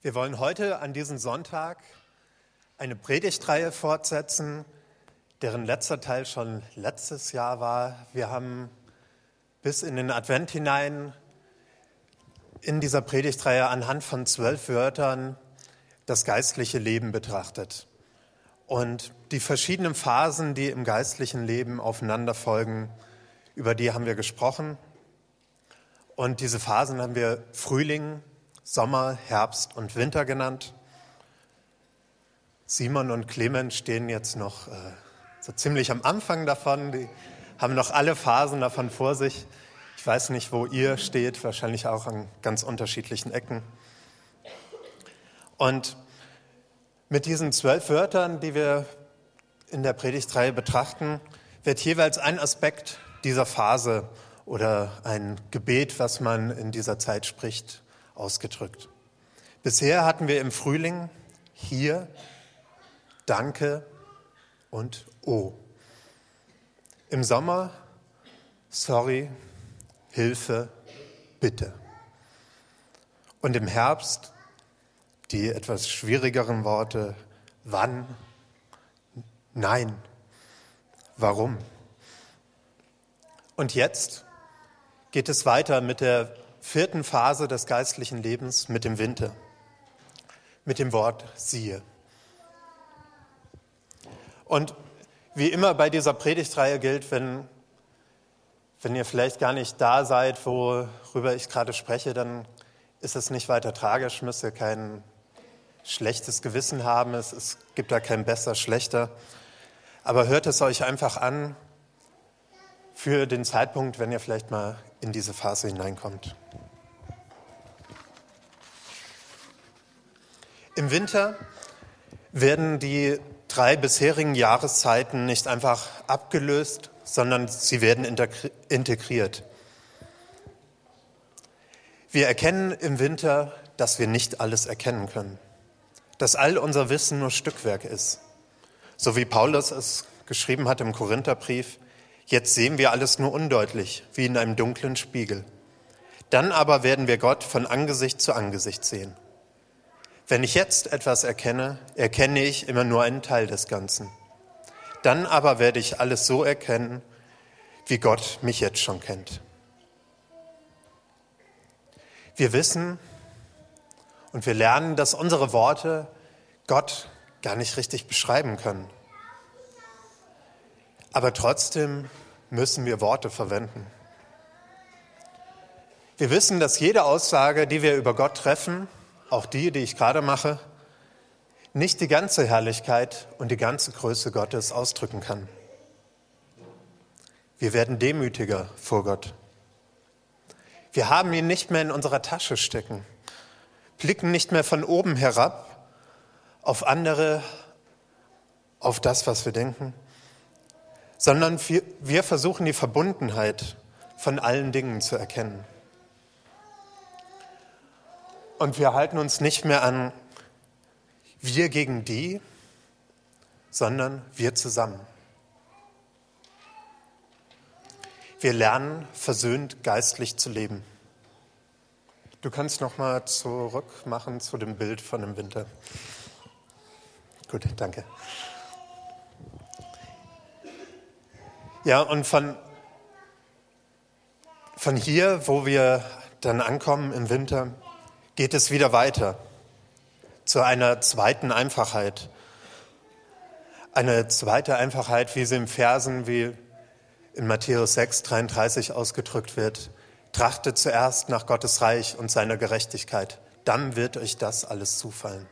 Wir wollen heute an diesem Sonntag eine Predigtreihe fortsetzen, deren letzter Teil schon letztes Jahr war. Wir haben bis in den Advent hinein in dieser Predigtreihe anhand von zwölf Wörtern das geistliche Leben betrachtet. Und die verschiedenen Phasen, die im geistlichen Leben aufeinander folgen, über die haben wir gesprochen. Und diese Phasen haben wir Frühling, Sommer, Herbst und Winter genannt. Simon und Clemens stehen jetzt noch äh, so ziemlich am Anfang davon. Die haben noch alle Phasen davon vor sich. Ich weiß nicht, wo ihr steht, wahrscheinlich auch an ganz unterschiedlichen Ecken. Und mit diesen zwölf Wörtern, die wir in der Predigtreihe betrachten, wird jeweils ein Aspekt dieser Phase oder ein Gebet, was man in dieser Zeit spricht, ausgedrückt. Bisher hatten wir im Frühling hier Danke und O. Im Sommer Sorry, Hilfe, Bitte. Und im Herbst die etwas schwierigeren Worte Wann, Nein, Warum. Und jetzt geht es weiter mit der vierten Phase des geistlichen Lebens mit dem Winter, mit dem Wort siehe. Und wie immer bei dieser Predigtreihe gilt, wenn, wenn ihr vielleicht gar nicht da seid, worüber ich gerade spreche, dann ist es nicht weiter tragisch, müsst ihr kein schlechtes Gewissen haben, es, es gibt da kein besser, schlechter. Aber hört es euch einfach an für den Zeitpunkt, wenn ihr vielleicht mal in diese Phase hineinkommt. Im Winter werden die drei bisherigen Jahreszeiten nicht einfach abgelöst, sondern sie werden integriert. Wir erkennen im Winter, dass wir nicht alles erkennen können, dass all unser Wissen nur Stückwerk ist. So wie Paulus es geschrieben hat im Korintherbrief, Jetzt sehen wir alles nur undeutlich, wie in einem dunklen Spiegel. Dann aber werden wir Gott von Angesicht zu Angesicht sehen. Wenn ich jetzt etwas erkenne, erkenne ich immer nur einen Teil des Ganzen. Dann aber werde ich alles so erkennen, wie Gott mich jetzt schon kennt. Wir wissen und wir lernen, dass unsere Worte Gott gar nicht richtig beschreiben können. Aber trotzdem müssen wir Worte verwenden. Wir wissen, dass jede Aussage, die wir über Gott treffen, auch die, die ich gerade mache, nicht die ganze Herrlichkeit und die ganze Größe Gottes ausdrücken kann. Wir werden demütiger vor Gott. Wir haben ihn nicht mehr in unserer Tasche stecken, blicken nicht mehr von oben herab auf andere, auf das, was wir denken, sondern wir versuchen die Verbundenheit von allen Dingen zu erkennen. Und wir halten uns nicht mehr an wir gegen die, sondern wir zusammen. Wir lernen versöhnt geistlich zu leben. Du kannst noch mal zurück machen zu dem Bild von dem Winter. Gut, danke. Ja, und von, von hier, wo wir dann ankommen im Winter, geht es wieder weiter zu einer zweiten Einfachheit. Eine zweite Einfachheit, wie sie im Versen wie in Matthäus 6, 33 ausgedrückt wird. Trachtet zuerst nach Gottes Reich und seiner Gerechtigkeit, dann wird euch das alles zufallen.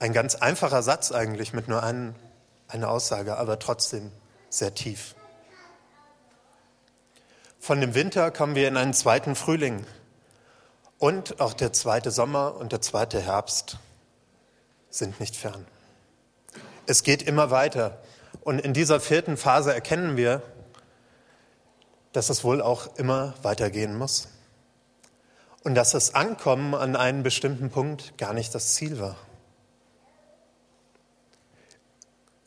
Ein ganz einfacher Satz eigentlich mit nur ein, einer Aussage, aber trotzdem sehr tief. Von dem Winter kommen wir in einen zweiten Frühling und auch der zweite Sommer und der zweite Herbst sind nicht fern. Es geht immer weiter und in dieser vierten Phase erkennen wir, dass es wohl auch immer weitergehen muss und dass das Ankommen an einen bestimmten Punkt gar nicht das Ziel war.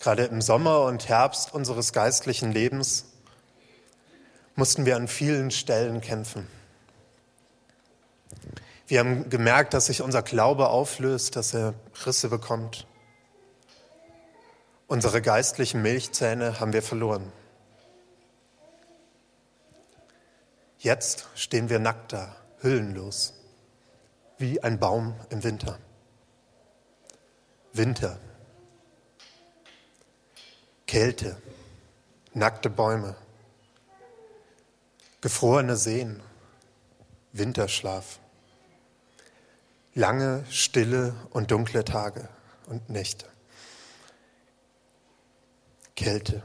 Gerade im Sommer und Herbst unseres geistlichen Lebens mussten wir an vielen Stellen kämpfen. Wir haben gemerkt, dass sich unser Glaube auflöst, dass er Risse bekommt. Unsere geistlichen Milchzähne haben wir verloren. Jetzt stehen wir nackt da, hüllenlos, wie ein Baum im Winter. Winter, Kälte, nackte Bäume, gefrorene Seen, Winterschlaf, lange, stille und dunkle Tage und Nächte, Kälte.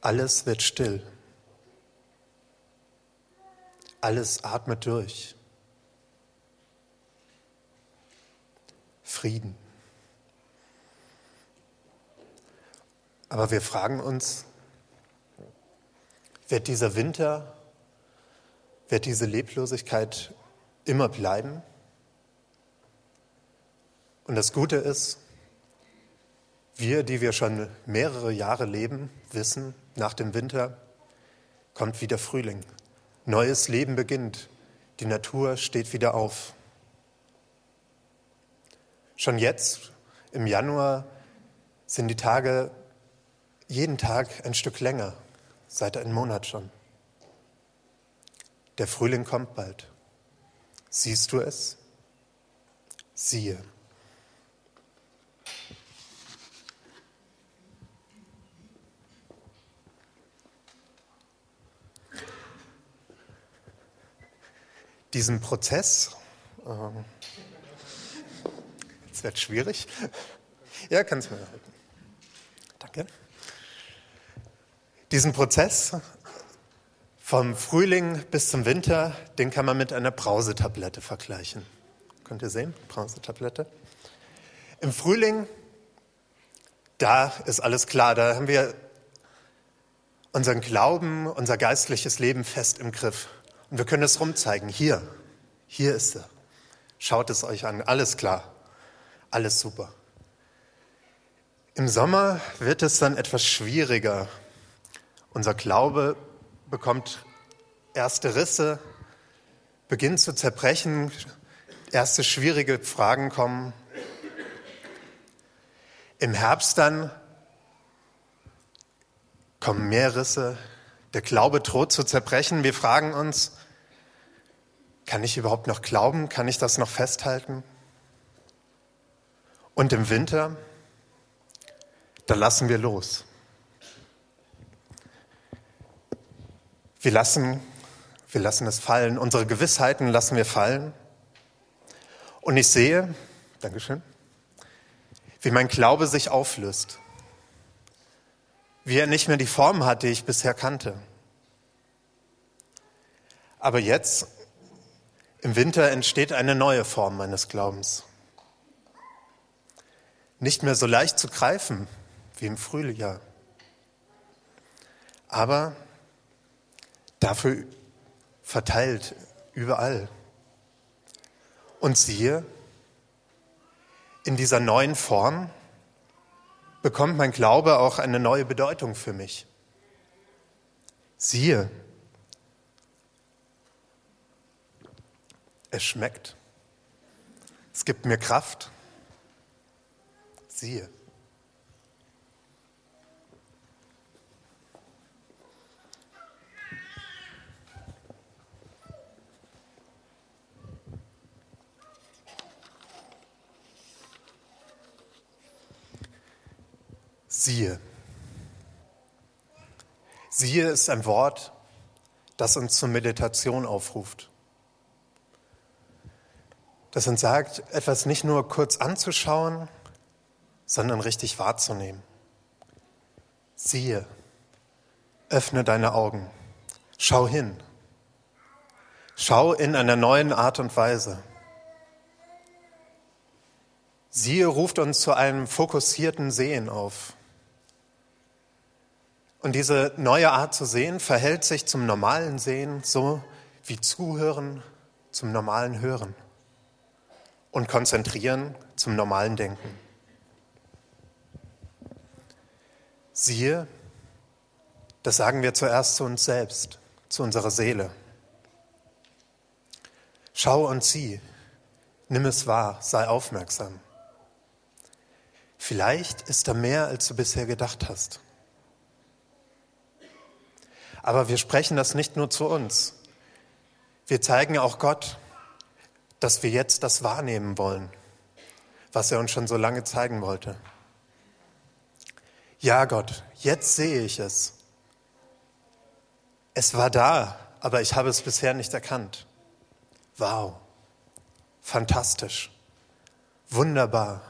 Alles wird still. Alles atmet durch. Frieden. Aber wir fragen uns, wird dieser Winter, wird diese Leblosigkeit immer bleiben? Und das Gute ist, wir, die wir schon mehrere Jahre leben, wissen, nach dem Winter kommt wieder Frühling. Neues Leben beginnt. Die Natur steht wieder auf. Schon jetzt, im Januar, sind die Tage jeden Tag ein Stück länger, seit einem Monat schon. Der Frühling kommt bald. Siehst du es? Siehe. Diesen Prozess, ähm, jetzt wird schwierig. Ja, kannst du mir halten. Danke. Diesen Prozess vom Frühling bis zum Winter, den kann man mit einer Brausetablette vergleichen. Könnt ihr sehen? Brausetablette. Im Frühling, da ist alles klar, da haben wir unseren Glauben, unser geistliches Leben fest im Griff. Und wir können es rumzeigen. Hier, hier ist er. Schaut es euch an. Alles klar. Alles super. Im Sommer wird es dann etwas schwieriger. Unser Glaube bekommt erste Risse, beginnt zu zerbrechen, erste schwierige Fragen kommen. Im Herbst dann kommen mehr Risse, der Glaube droht zu zerbrechen. Wir fragen uns, kann ich überhaupt noch glauben? Kann ich das noch festhalten? Und im Winter, da lassen wir los. Wir lassen, wir lassen es fallen. Unsere Gewissheiten lassen wir fallen. Und ich sehe, Dankeschön, wie mein Glaube sich auflöst. Wie er nicht mehr die Form hat, die ich bisher kannte. Aber jetzt, im Winter, entsteht eine neue Form meines Glaubens. Nicht mehr so leicht zu greifen wie im Frühjahr. Aber dafür verteilt überall. Und siehe, in dieser neuen Form bekommt mein Glaube auch eine neue Bedeutung für mich. Siehe, es schmeckt. Es gibt mir Kraft. Siehe. Siehe. Siehe ist ein Wort, das uns zur Meditation aufruft. Das uns sagt, etwas nicht nur kurz anzuschauen, sondern richtig wahrzunehmen. Siehe, öffne deine Augen, schau hin, schau in einer neuen Art und Weise. Siehe ruft uns zu einem fokussierten Sehen auf. Und diese neue Art zu sehen verhält sich zum normalen Sehen so wie Zuhören zum normalen Hören und Konzentrieren zum normalen Denken. Siehe, das sagen wir zuerst zu uns selbst, zu unserer Seele. Schau und sieh, nimm es wahr, sei aufmerksam. Vielleicht ist da mehr, als du bisher gedacht hast. Aber wir sprechen das nicht nur zu uns. Wir zeigen auch Gott, dass wir jetzt das wahrnehmen wollen, was er uns schon so lange zeigen wollte. Ja, Gott, jetzt sehe ich es. Es war da, aber ich habe es bisher nicht erkannt. Wow, fantastisch, wunderbar,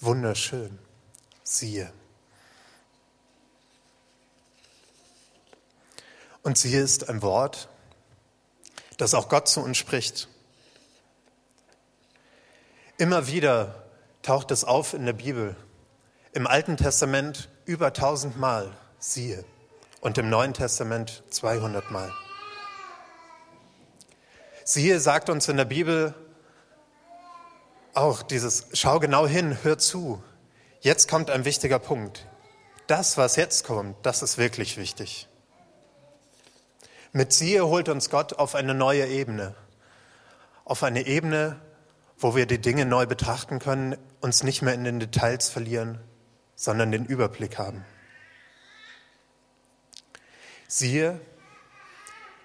wunderschön, siehe. Und siehe ist ein Wort, das auch Gott zu uns spricht. Immer wieder taucht es auf in der Bibel. Im Alten Testament über tausendmal, siehe, und im Neuen Testament 200 Mal. Siehe sagt uns in der Bibel auch dieses, schau genau hin, hör zu. Jetzt kommt ein wichtiger Punkt. Das, was jetzt kommt, das ist wirklich wichtig. Mit Siehe holt uns Gott auf eine neue Ebene. Auf eine Ebene, wo wir die Dinge neu betrachten können, uns nicht mehr in den Details verlieren, sondern den Überblick haben. Siehe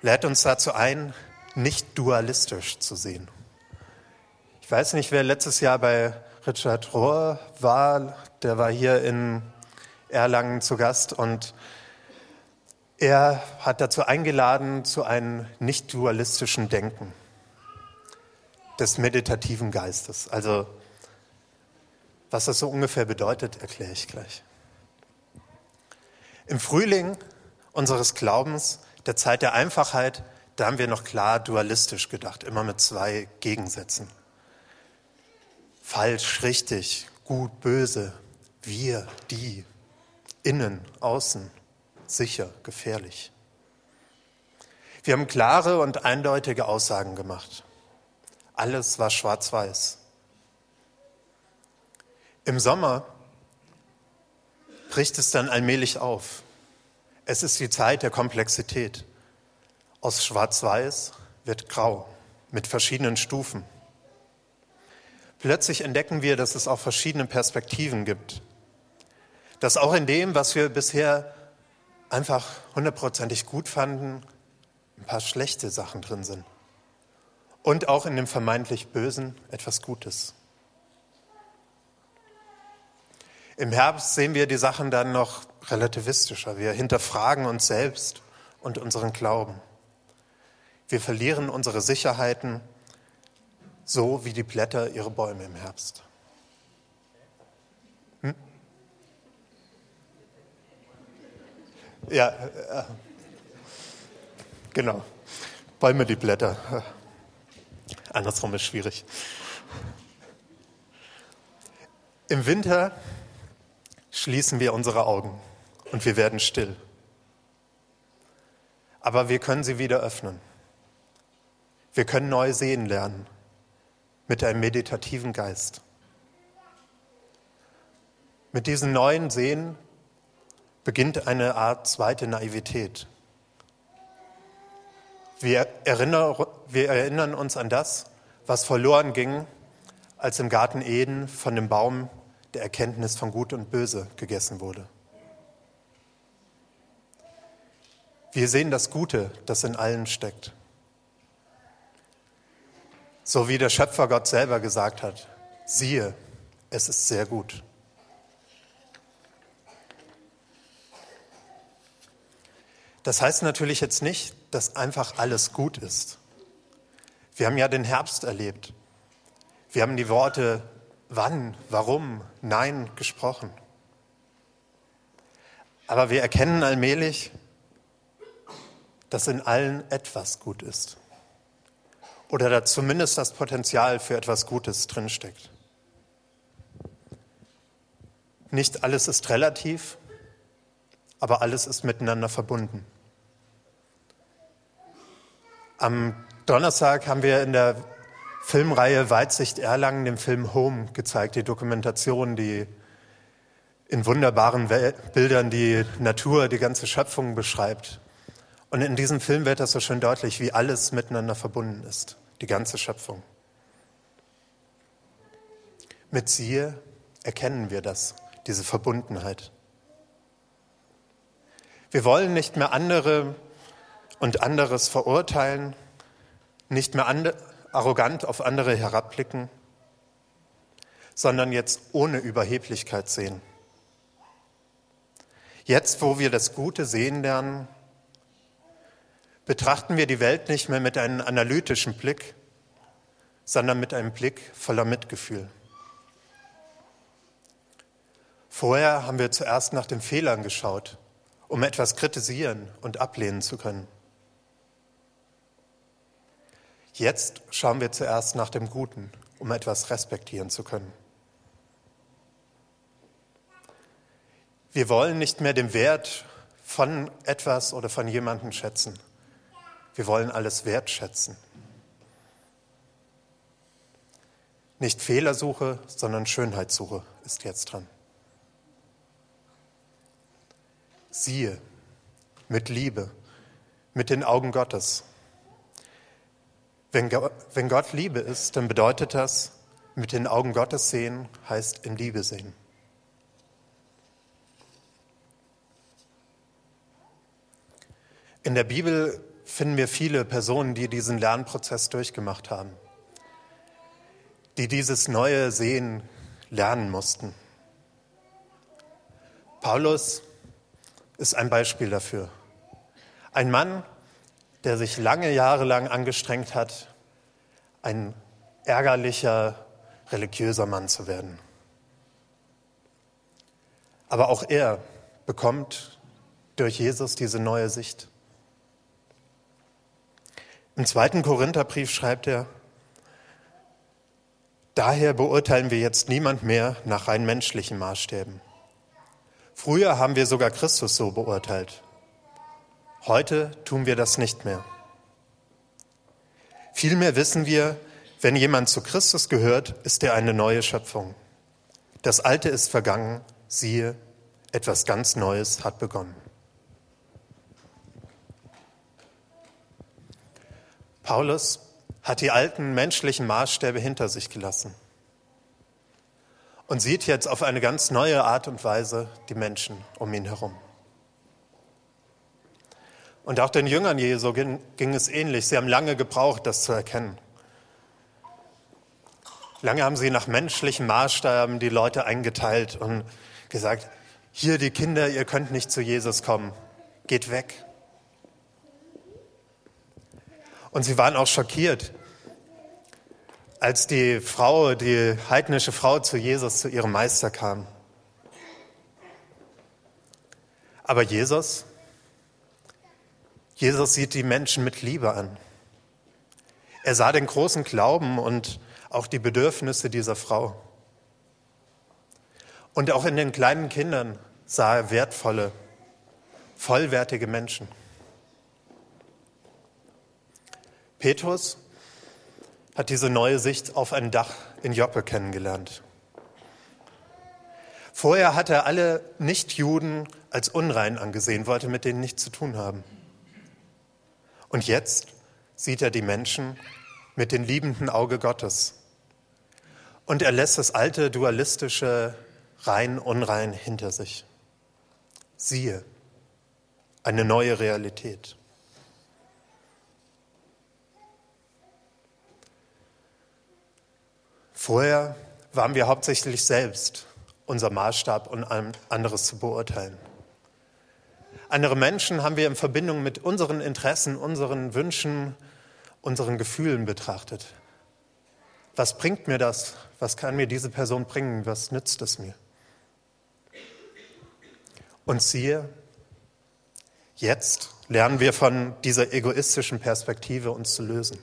lädt uns dazu ein, nicht dualistisch zu sehen. Ich weiß nicht, wer letztes Jahr bei Richard Rohr war, der war hier in Erlangen zu Gast und er hat dazu eingeladen zu einem nicht dualistischen Denken des meditativen Geistes. Also was das so ungefähr bedeutet, erkläre ich gleich. Im Frühling unseres Glaubens, der Zeit der Einfachheit, da haben wir noch klar dualistisch gedacht, immer mit zwei Gegensätzen. Falsch, richtig, gut, böse, wir, die, innen, außen, sicher, gefährlich. Wir haben klare und eindeutige Aussagen gemacht. Alles war schwarz-weiß. Im Sommer bricht es dann allmählich auf. Es ist die Zeit der Komplexität. Aus Schwarz-Weiß wird Grau mit verschiedenen Stufen. Plötzlich entdecken wir, dass es auch verschiedene Perspektiven gibt. Dass auch in dem, was wir bisher einfach hundertprozentig gut fanden, ein paar schlechte Sachen drin sind. Und auch in dem vermeintlich Bösen etwas Gutes. Im Herbst sehen wir die Sachen dann noch relativistischer. Wir hinterfragen uns selbst und unseren Glauben. Wir verlieren unsere Sicherheiten, so wie die Blätter ihre Bäume im Herbst. Hm? Ja, äh, genau. Bäume die Blätter. Andersrum ist schwierig. Im Winter schließen wir unsere Augen und wir werden still. Aber wir können sie wieder öffnen. Wir können neu sehen lernen mit einem meditativen Geist. Mit diesem neuen Sehen beginnt eine Art zweite Naivität. Wir erinnern, wir erinnern uns an das, was verloren ging, als im Garten Eden von dem Baum der Erkenntnis von Gut und Böse gegessen wurde. Wir sehen das Gute, das in allen steckt. So wie der Schöpfer Gott selber gesagt hat, siehe, es ist sehr gut. Das heißt natürlich jetzt nicht, dass einfach alles gut ist. Wir haben ja den Herbst erlebt. Wir haben die Worte wann, warum, nein gesprochen. Aber wir erkennen allmählich, dass in allen etwas gut ist. Oder da zumindest das Potenzial für etwas Gutes drinsteckt. Nicht alles ist relativ, aber alles ist miteinander verbunden. Am Donnerstag haben wir in der Filmreihe Weitsicht Erlangen den Film Home gezeigt, die Dokumentation, die in wunderbaren Bildern die Natur, die ganze Schöpfung beschreibt. Und in diesem Film wird das so schön deutlich, wie alles miteinander verbunden ist, die ganze Schöpfung. Mit siehe erkennen wir das, diese Verbundenheit. Wir wollen nicht mehr andere und anderes verurteilen, nicht mehr arrogant auf andere herabblicken, sondern jetzt ohne Überheblichkeit sehen. Jetzt, wo wir das Gute sehen lernen, betrachten wir die Welt nicht mehr mit einem analytischen Blick, sondern mit einem Blick voller Mitgefühl. Vorher haben wir zuerst nach den Fehlern geschaut, um etwas kritisieren und ablehnen zu können. Jetzt schauen wir zuerst nach dem Guten, um etwas respektieren zu können. Wir wollen nicht mehr den Wert von etwas oder von jemandem schätzen. Wir wollen alles wertschätzen. Nicht Fehlersuche, sondern Schönheitssuche ist jetzt dran. Siehe, mit Liebe, mit den Augen Gottes. Wenn Gott Liebe ist, dann bedeutet das, mit den Augen Gottes sehen heißt in Liebe sehen. In der Bibel finden wir viele Personen, die diesen Lernprozess durchgemacht haben, die dieses neue Sehen lernen mussten. Paulus ist ein Beispiel dafür. Ein Mann, der sich lange Jahre lang angestrengt hat, ein ärgerlicher, religiöser Mann zu werden. Aber auch er bekommt durch Jesus diese neue Sicht. Im zweiten Korintherbrief schreibt er, daher beurteilen wir jetzt niemand mehr nach rein menschlichen Maßstäben. Früher haben wir sogar Christus so beurteilt. Heute tun wir das nicht mehr. Vielmehr wissen wir, wenn jemand zu Christus gehört, ist er eine neue Schöpfung. Das Alte ist vergangen, siehe, etwas ganz Neues hat begonnen. Paulus hat die alten menschlichen Maßstäbe hinter sich gelassen und sieht jetzt auf eine ganz neue Art und Weise die Menschen um ihn herum. Und auch den Jüngern Jesu ging, ging es ähnlich. Sie haben lange gebraucht, das zu erkennen. Lange haben sie nach menschlichen Maßstaben die Leute eingeteilt und gesagt, hier die Kinder, ihr könnt nicht zu Jesus kommen, geht weg. Und sie waren auch schockiert, als die Frau, die heidnische Frau zu Jesus, zu ihrem Meister kam. Aber Jesus, Jesus sieht die Menschen mit Liebe an. Er sah den großen Glauben und auch die Bedürfnisse dieser Frau. Und auch in den kleinen Kindern sah er wertvolle, vollwertige Menschen. Petrus hat diese neue Sicht auf ein Dach in Joppe kennengelernt. Vorher hat er alle Nichtjuden als unrein angesehen, wollte mit denen nichts zu tun haben. Und jetzt sieht er die Menschen mit dem liebenden Auge Gottes. Und er lässt das alte dualistische rein, unrein hinter sich. Siehe, eine neue Realität. Vorher waren wir hauptsächlich selbst unser Maßstab und anderes zu beurteilen. Andere Menschen haben wir in Verbindung mit unseren Interessen, unseren Wünschen, unseren Gefühlen betrachtet. Was bringt mir das? Was kann mir diese Person bringen? Was nützt es mir? Und siehe, jetzt lernen wir von dieser egoistischen Perspektive uns zu lösen.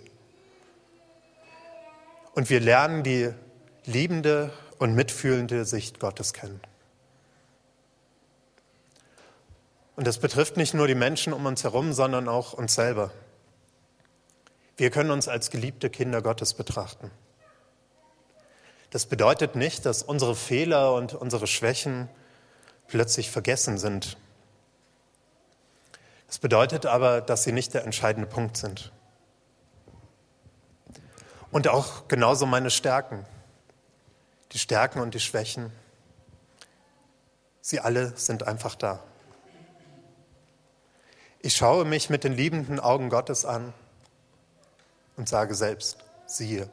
Und wir lernen die liebende und mitfühlende Sicht Gottes kennen. Und das betrifft nicht nur die Menschen um uns herum, sondern auch uns selber. Wir können uns als geliebte Kinder Gottes betrachten. Das bedeutet nicht, dass unsere Fehler und unsere Schwächen plötzlich vergessen sind. Es bedeutet aber, dass sie nicht der entscheidende Punkt sind. Und auch genauso meine Stärken, die Stärken und die Schwächen, sie alle sind einfach da. Ich schaue mich mit den liebenden Augen Gottes an und sage selbst, siehe.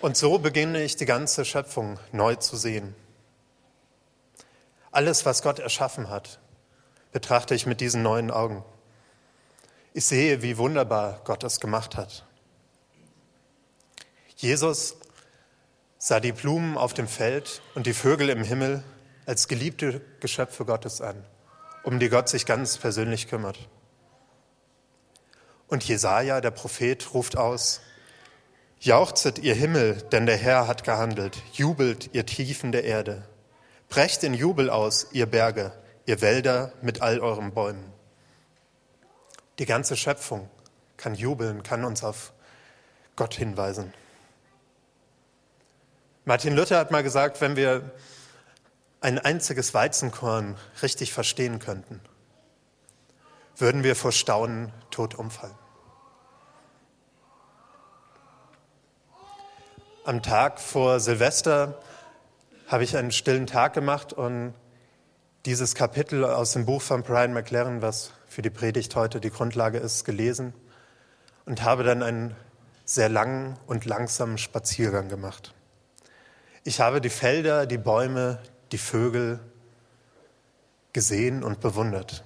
Und so beginne ich die ganze Schöpfung neu zu sehen. Alles, was Gott erschaffen hat, betrachte ich mit diesen neuen Augen. Ich sehe, wie wunderbar Gott es gemacht hat. Jesus sah die Blumen auf dem Feld und die Vögel im Himmel als geliebte Geschöpfe Gottes an, um die Gott sich ganz persönlich kümmert. Und Jesaja, der Prophet, ruft aus: Jauchzet, ihr Himmel, denn der Herr hat gehandelt. Jubelt, ihr Tiefen der Erde. Brecht in Jubel aus, ihr Berge, ihr Wälder mit all euren Bäumen. Die ganze Schöpfung kann jubeln, kann uns auf Gott hinweisen. Martin Luther hat mal gesagt, wenn wir ein einziges Weizenkorn richtig verstehen könnten, würden wir vor Staunen tot umfallen. Am Tag vor Silvester habe ich einen stillen Tag gemacht und dieses Kapitel aus dem Buch von Brian McLaren, was für die Predigt heute die Grundlage ist, gelesen und habe dann einen sehr langen und langsamen Spaziergang gemacht. Ich habe die Felder, die Bäume, die Vögel gesehen und bewundert.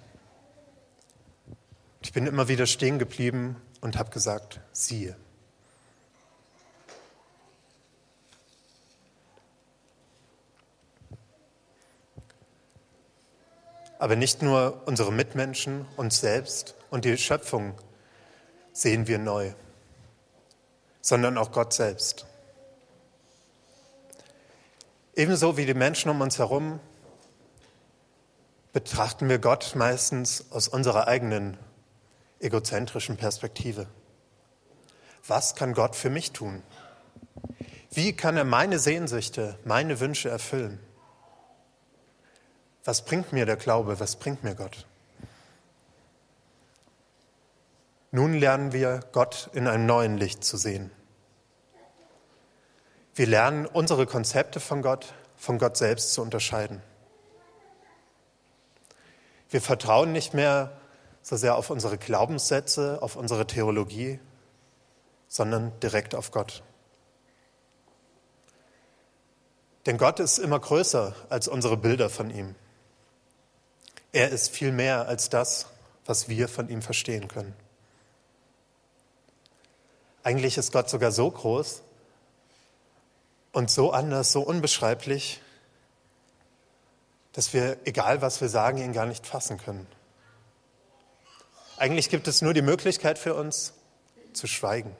Ich bin immer wieder stehen geblieben und habe gesagt, siehe. Aber nicht nur unsere Mitmenschen, uns selbst und die Schöpfung sehen wir neu, sondern auch Gott selbst. Ebenso wie die Menschen um uns herum betrachten wir Gott meistens aus unserer eigenen egozentrischen Perspektive. Was kann Gott für mich tun? Wie kann er meine Sehnsüchte, meine Wünsche erfüllen? Was bringt mir der Glaube? Was bringt mir Gott? Nun lernen wir, Gott in einem neuen Licht zu sehen. Wir lernen, unsere Konzepte von Gott von Gott selbst zu unterscheiden. Wir vertrauen nicht mehr so sehr auf unsere Glaubenssätze, auf unsere Theologie, sondern direkt auf Gott. Denn Gott ist immer größer als unsere Bilder von ihm. Er ist viel mehr als das, was wir von ihm verstehen können. Eigentlich ist Gott sogar so groß und so anders, so unbeschreiblich, dass wir, egal was wir sagen, ihn gar nicht fassen können. Eigentlich gibt es nur die Möglichkeit für uns, zu schweigen.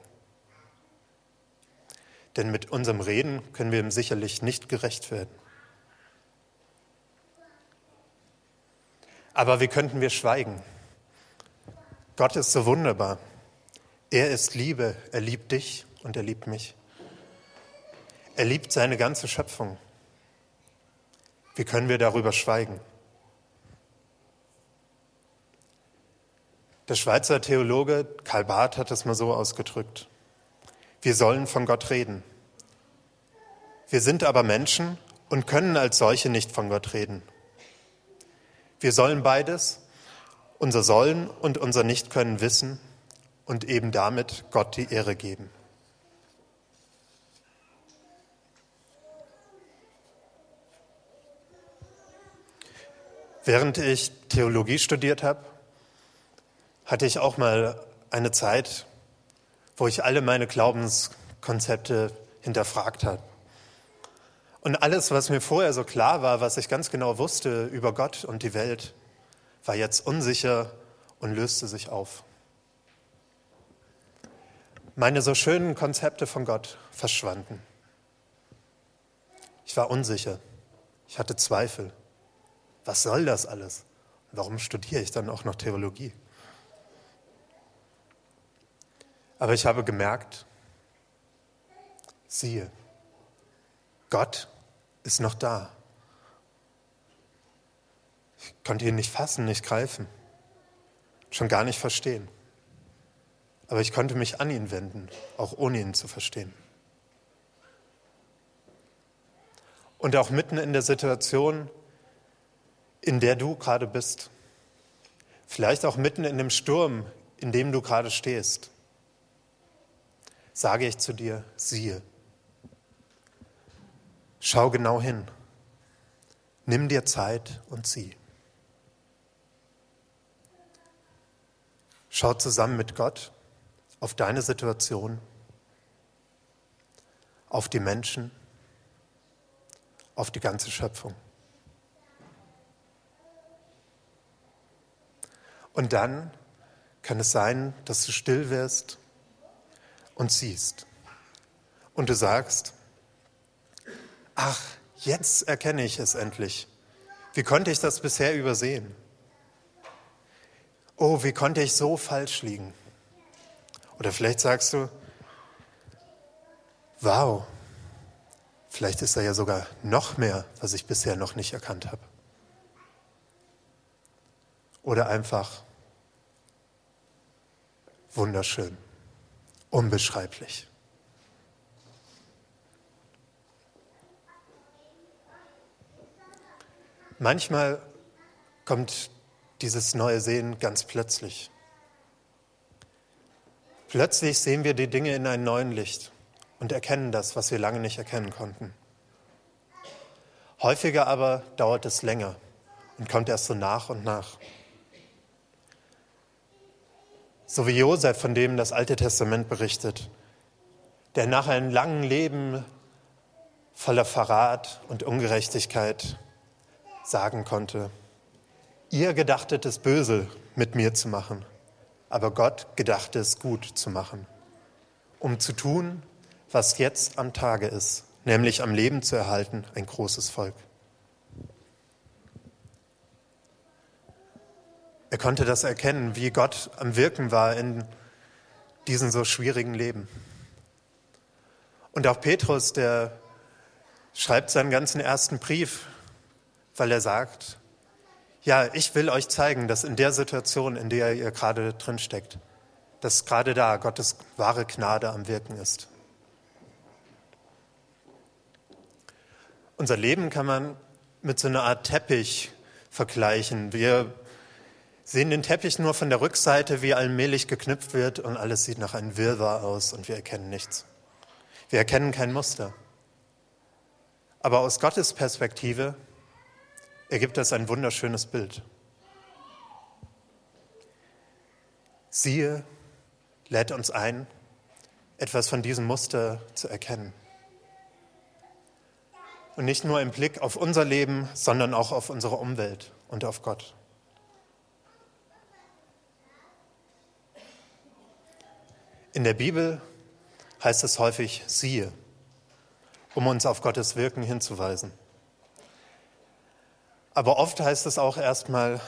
Denn mit unserem Reden können wir ihm sicherlich nicht gerecht werden. Aber wie könnten wir schweigen? Gott ist so wunderbar. Er ist Liebe. Er liebt dich und er liebt mich. Er liebt seine ganze Schöpfung. Wie können wir darüber schweigen? Der Schweizer Theologe Karl Barth hat es mal so ausgedrückt. Wir sollen von Gott reden. Wir sind aber Menschen und können als solche nicht von Gott reden. Wir sollen beides, unser Sollen und unser Nichtkönnen wissen und eben damit Gott die Ehre geben. Während ich Theologie studiert habe, hatte ich auch mal eine Zeit, wo ich alle meine Glaubenskonzepte hinterfragt habe. Und alles, was mir vorher so klar war, was ich ganz genau wusste über Gott und die Welt, war jetzt unsicher und löste sich auf. Meine so schönen Konzepte von Gott verschwanden. Ich war unsicher. Ich hatte Zweifel. Was soll das alles? Warum studiere ich dann auch noch Theologie? Aber ich habe gemerkt, siehe, Gott ist noch da. Ich konnte ihn nicht fassen, nicht greifen, schon gar nicht verstehen. Aber ich konnte mich an ihn wenden, auch ohne ihn zu verstehen. Und auch mitten in der Situation, in der du gerade bist, vielleicht auch mitten in dem Sturm, in dem du gerade stehst, sage ich zu dir, siehe, schau genau hin, nimm dir Zeit und sieh. Schau zusammen mit Gott auf deine Situation, auf die Menschen, auf die ganze Schöpfung. Und dann kann es sein, dass du still wirst und siehst. Und du sagst, ach, jetzt erkenne ich es endlich. Wie konnte ich das bisher übersehen? Oh, wie konnte ich so falsch liegen? Oder vielleicht sagst du, wow, vielleicht ist da ja sogar noch mehr, was ich bisher noch nicht erkannt habe. Oder einfach wunderschön, unbeschreiblich. Manchmal kommt dieses neue Sehen ganz plötzlich. Plötzlich sehen wir die Dinge in einem neuen Licht und erkennen das, was wir lange nicht erkennen konnten. Häufiger aber dauert es länger und kommt erst so nach und nach. So wie Josef, von dem das Alte Testament berichtet, der nach einem langen Leben voller Verrat und Ungerechtigkeit sagen konnte, ihr gedachtet es böse mit mir zu machen, aber Gott gedachte es gut zu machen, um zu tun, was jetzt am Tage ist, nämlich am Leben zu erhalten, ein großes Volk. Er konnte das erkennen, wie Gott am Wirken war in diesem so schwierigen Leben. Und auch Petrus, der schreibt seinen ganzen ersten Brief, weil er sagt, ja, ich will euch zeigen, dass in der Situation, in der ihr gerade drin steckt, dass gerade da Gottes wahre Gnade am Wirken ist. Unser Leben kann man mit so einer Art Teppich vergleichen. Wir sehen den Teppich nur von der Rückseite, wie allmählich geknüpft wird und alles sieht nach einem Wirrwarr aus und wir erkennen nichts. Wir erkennen kein Muster. Aber aus Gottes Perspektive ergibt das ein wunderschönes Bild. Siehe lädt uns ein, etwas von diesem Muster zu erkennen. Und nicht nur im Blick auf unser Leben, sondern auch auf unsere Umwelt und auf Gott. In der Bibel heißt es häufig siehe, um uns auf Gottes Wirken hinzuweisen. Aber oft heißt es auch erstmal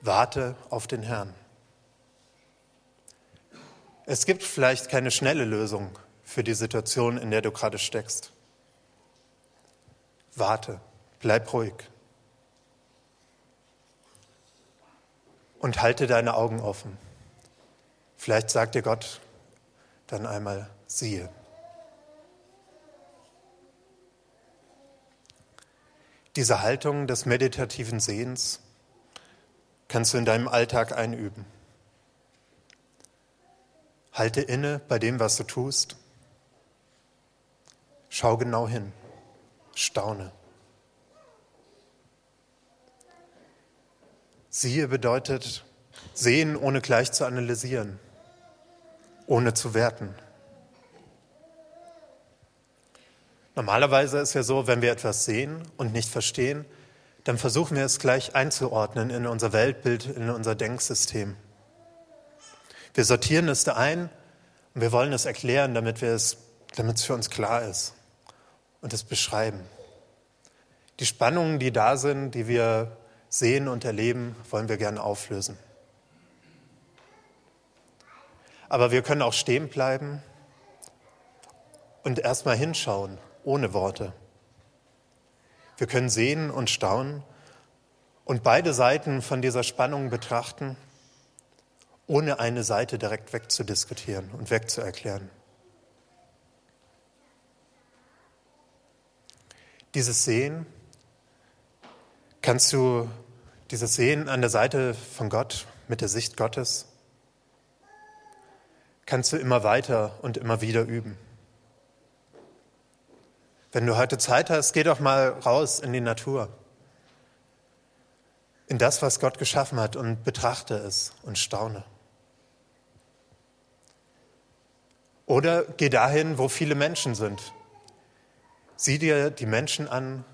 warte auf den Herrn. Es gibt vielleicht keine schnelle Lösung für die Situation, in der du gerade steckst. Warte, bleib ruhig. Und halte deine Augen offen. Vielleicht sagt dir Gott, dann einmal siehe. Diese Haltung des meditativen Sehens kannst du in deinem Alltag einüben. Halte inne bei dem, was du tust. Schau genau hin. Staune. Siehe bedeutet sehen, ohne gleich zu analysieren ohne zu werten. Normalerweise ist ja so, wenn wir etwas sehen und nicht verstehen, dann versuchen wir es gleich einzuordnen in unser Weltbild, in unser Denksystem. Wir sortieren es da ein und wir wollen es erklären, damit, wir es, damit es für uns klar ist und es beschreiben. Die Spannungen, die da sind, die wir sehen und erleben, wollen wir gerne auflösen. Aber wir können auch stehen bleiben und erstmal hinschauen, ohne Worte. Wir können sehen und staunen und beide Seiten von dieser Spannung betrachten, ohne eine Seite direkt wegzudiskutieren und wegzuerklären. Dieses Sehen, kannst du dieses Sehen an der Seite von Gott, mit der Sicht Gottes, kannst du immer weiter und immer wieder üben. Wenn du heute Zeit hast, geh doch mal raus in die Natur, in das, was Gott geschaffen hat und betrachte es und staune. Oder geh dahin, wo viele Menschen sind. Sieh dir die Menschen an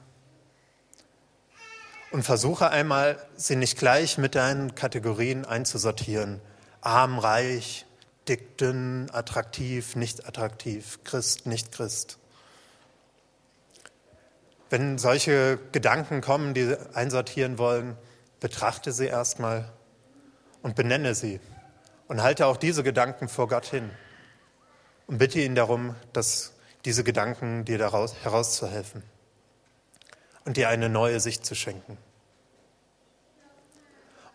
und versuche einmal, sie nicht gleich mit deinen Kategorien einzusortieren. Arm, reich, dick, dünn, attraktiv, nicht attraktiv, Christ, nicht Christ. Wenn solche Gedanken kommen, die einsortieren wollen, betrachte sie erstmal und benenne sie und halte auch diese Gedanken vor Gott hin und bitte ihn darum, dass diese Gedanken dir daraus herauszuhelfen und dir eine neue Sicht zu schenken.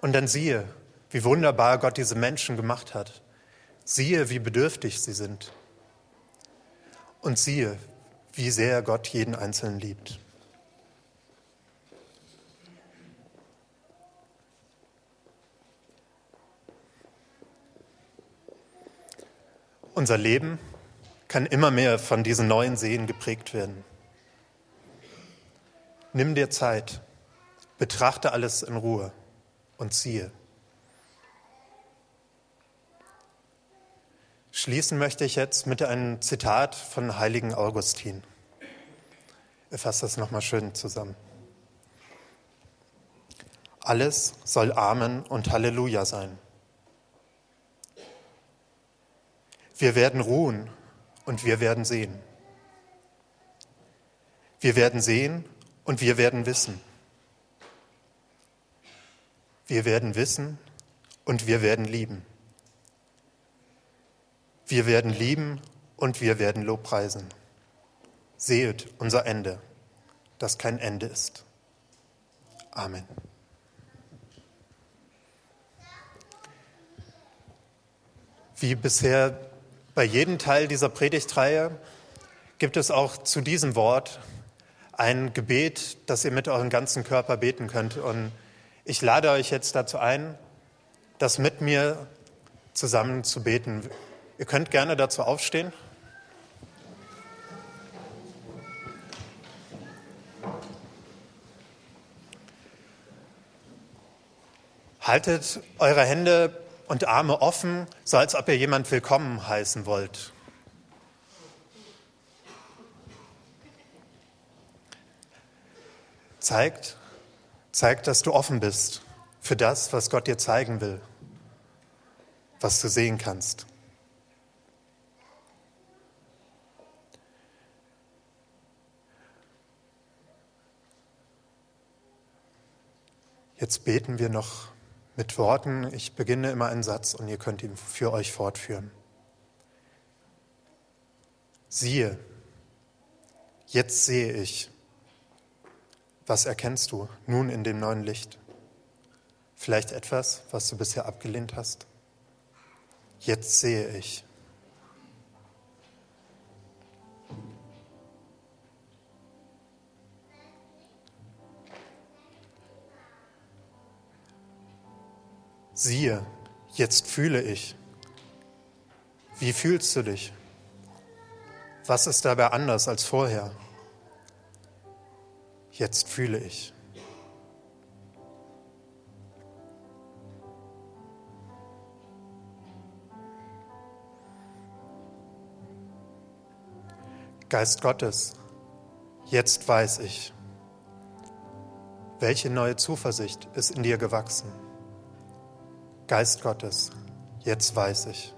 Und dann siehe, wie wunderbar Gott diese Menschen gemacht hat. Siehe, wie bedürftig sie sind. Und siehe, wie sehr Gott jeden Einzelnen liebt. Unser Leben kann immer mehr von diesen neuen Seen geprägt werden. Nimm dir Zeit, betrachte alles in Ruhe und siehe. Schließen möchte ich jetzt mit einem Zitat von heiligen Augustin. Er fasst das nochmal schön zusammen. Alles soll Amen und Halleluja sein. Wir werden ruhen und wir werden sehen. Wir werden sehen und wir werden wissen. Wir werden wissen und wir werden lieben. Wir werden lieben und wir werden Lobpreisen. Sehet unser Ende, das kein Ende ist. Amen. Wie bisher bei jedem Teil dieser Predigtreihe gibt es auch zu diesem Wort ein Gebet, das ihr mit eurem ganzen Körper beten könnt. Und ich lade euch jetzt dazu ein, das mit mir zusammen zu beten. Ihr könnt gerne dazu aufstehen. Haltet eure Hände und Arme offen, so als ob ihr jemand willkommen heißen wollt. Zeigt, zeigt, dass du offen bist für das, was Gott dir zeigen will, was du sehen kannst. Jetzt beten wir noch mit Worten. Ich beginne immer einen Satz und ihr könnt ihn für euch fortführen. Siehe, jetzt sehe ich. Was erkennst du nun in dem neuen Licht? Vielleicht etwas, was du bisher abgelehnt hast? Jetzt sehe ich. Siehe, jetzt fühle ich. Wie fühlst du dich? Was ist dabei anders als vorher? Jetzt fühle ich. Geist Gottes, jetzt weiß ich, welche neue Zuversicht ist in dir gewachsen. Geist Gottes, jetzt weiß ich.